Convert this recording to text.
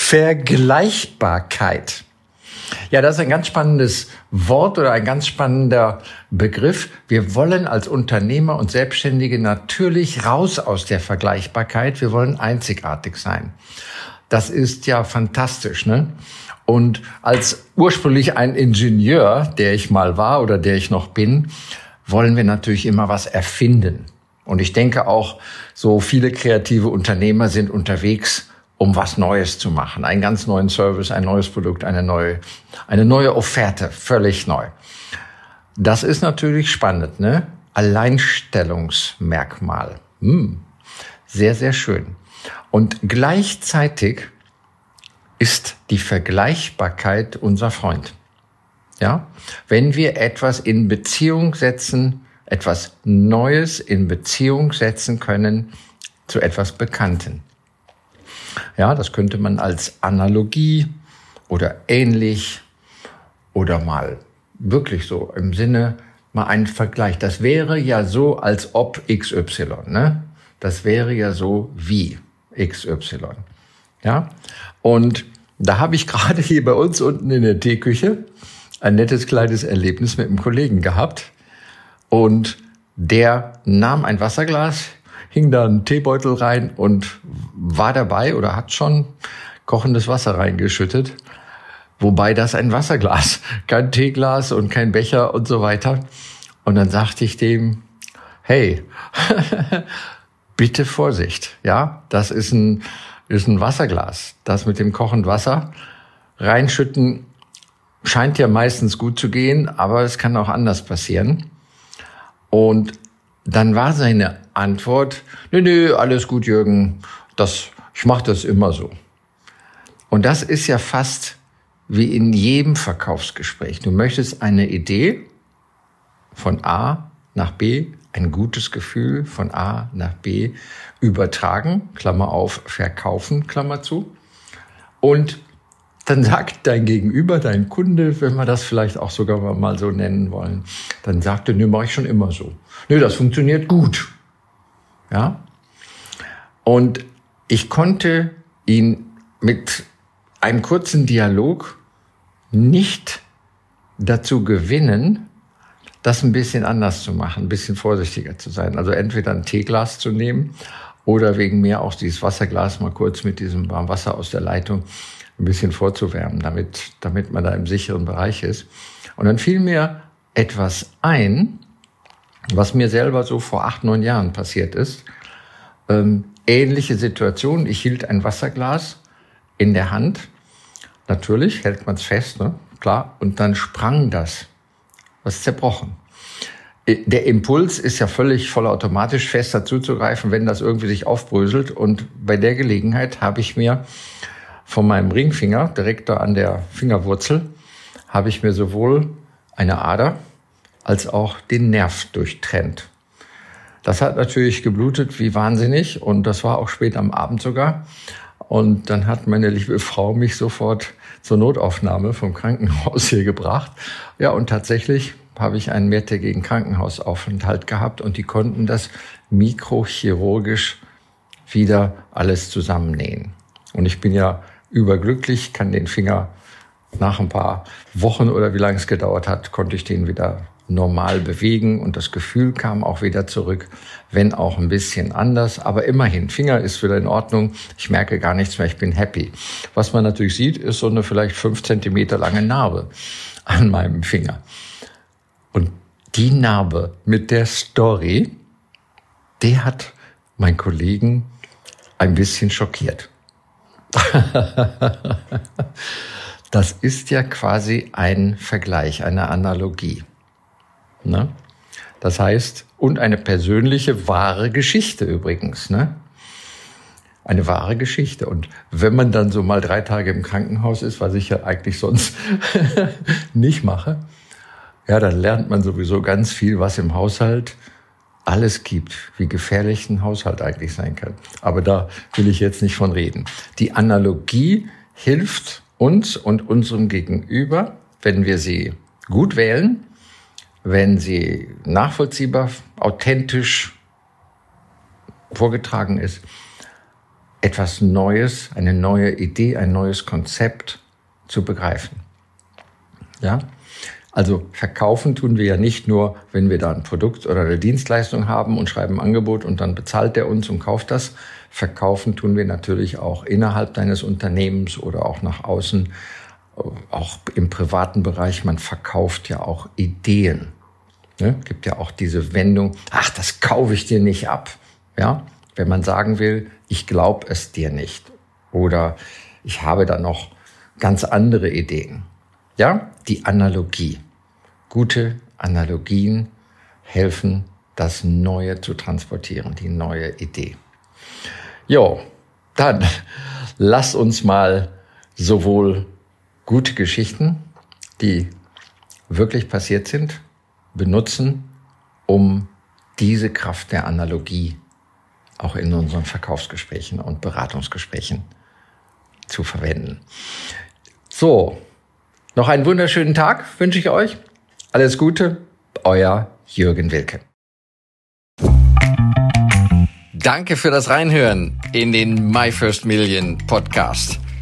Vergleichbarkeit. Ja, das ist ein ganz spannendes Wort oder ein ganz spannender Begriff. Wir wollen als Unternehmer und Selbstständige natürlich raus aus der Vergleichbarkeit. Wir wollen einzigartig sein. Das ist ja fantastisch, ne? Und als ursprünglich ein Ingenieur, der ich mal war oder der ich noch bin, wollen wir natürlich immer was erfinden. Und ich denke auch, so viele kreative Unternehmer sind unterwegs, um was Neues zu machen. Einen ganz neuen Service, ein neues Produkt, eine neue, eine neue Offerte, völlig neu. Das ist natürlich spannend, ne? Alleinstellungsmerkmal. Hm. Sehr, sehr schön. Und gleichzeitig ist die Vergleichbarkeit unser Freund. Ja? Wenn wir etwas in Beziehung setzen, etwas Neues in Beziehung setzen können zu etwas Bekannten. Ja, das könnte man als Analogie oder ähnlich oder mal wirklich so im Sinne mal einen Vergleich. Das wäre ja so, als ob XY, ne? Das wäre ja so wie XY. Ja? Und da habe ich gerade hier bei uns unten in der Teeküche ein nettes kleines Erlebnis mit einem Kollegen gehabt. Und der nahm ein Wasserglas, hing da einen Teebeutel rein und war dabei oder hat schon kochendes Wasser reingeschüttet. Wobei das ein Wasserglas, kein Teeglas und kein Becher und so weiter. Und dann sagte ich dem, hey, bitte Vorsicht, ja, das ist ein, ist ein Wasserglas. Das mit dem kochend Wasser reinschütten scheint ja meistens gut zu gehen, aber es kann auch anders passieren. Und dann war seine Antwort, nö, nö, alles gut, Jürgen, das, ich mache das immer so. Und das ist ja fast wie in jedem Verkaufsgespräch. Du möchtest eine Idee von A nach B, ein gutes Gefühl von A nach B übertragen, Klammer auf, verkaufen, Klammer zu. Und dann sagt dein Gegenüber, dein Kunde, wenn wir das vielleicht auch sogar mal so nennen wollen, dann sagt er, nö, mache ich schon immer so. Nö, das funktioniert gut. Ja? Und ich konnte ihn mit einem kurzen Dialog nicht dazu gewinnen, das ein bisschen anders zu machen, ein bisschen vorsichtiger zu sein. Also entweder ein Teeglas zu nehmen oder wegen mir auch dieses Wasserglas mal kurz mit diesem warmen Wasser aus der Leitung ein bisschen vorzuwärmen, damit, damit man da im sicheren Bereich ist. Und dann fiel mir etwas ein, was mir selber so vor acht, neun Jahren passiert ist. Ähm, ähnliche Situation. Ich hielt ein Wasserglas in der Hand. Natürlich hält man es fest, ne? klar. Und dann sprang das. Was zerbrochen. Äh, der Impuls ist ja völlig vollautomatisch fest dazuzugreifen, wenn das irgendwie sich aufbröselt. Und bei der Gelegenheit habe ich mir von meinem Ringfinger, direkt da an der Fingerwurzel, habe ich mir sowohl eine Ader als auch den Nerv durchtrennt. Das hat natürlich geblutet wie wahnsinnig und das war auch spät am Abend sogar. Und dann hat meine liebe Frau mich sofort zur Notaufnahme vom Krankenhaus hier gebracht. Ja, und tatsächlich habe ich einen mehrtägigen Krankenhausaufenthalt gehabt und die konnten das mikrochirurgisch wieder alles zusammennähen. Und ich bin ja überglücklich, kann den Finger nach ein paar Wochen oder wie lange es gedauert hat, konnte ich den wieder normal bewegen und das Gefühl kam auch wieder zurück, wenn auch ein bisschen anders. Aber immerhin, Finger ist wieder in Ordnung. Ich merke gar nichts mehr, ich bin happy. Was man natürlich sieht, ist so eine vielleicht fünf Zentimeter lange Narbe an meinem Finger. Und die Narbe mit der Story, die hat mein Kollegen ein bisschen schockiert. das ist ja quasi ein Vergleich, eine Analogie. Ne? Das heißt, und eine persönliche, wahre Geschichte übrigens. Ne? eine wahre Geschichte. Und wenn man dann so mal drei Tage im Krankenhaus ist, was ich ja eigentlich sonst nicht mache, ja, dann lernt man sowieso ganz viel, was im Haushalt alles gibt, wie gefährlich ein Haushalt eigentlich sein kann. Aber da will ich jetzt nicht von reden. Die Analogie hilft uns und unserem Gegenüber, wenn wir sie gut wählen, wenn sie nachvollziehbar, authentisch vorgetragen ist, etwas Neues, eine neue Idee, ein neues Konzept zu begreifen. Ja? Also verkaufen tun wir ja nicht nur, wenn wir da ein Produkt oder eine Dienstleistung haben und schreiben ein Angebot und dann bezahlt der uns und kauft das. Verkaufen tun wir natürlich auch innerhalb deines Unternehmens oder auch nach außen, auch im privaten Bereich. Man verkauft ja auch Ideen. Ne? Gibt ja auch diese Wendung, ach, das kaufe ich dir nicht ab. Ja, wenn man sagen will, ich glaube es dir nicht oder ich habe da noch ganz andere Ideen. Ja, die Analogie. Gute Analogien helfen, das Neue zu transportieren, die neue Idee. Jo, dann lass uns mal sowohl gute Geschichten, die wirklich passiert sind, benutzen, um diese Kraft der Analogie auch in unseren Verkaufsgesprächen und Beratungsgesprächen zu verwenden. So, noch einen wunderschönen Tag wünsche ich euch. Alles Gute, euer Jürgen Wilke. Danke für das Reinhören in den My First Million Podcast.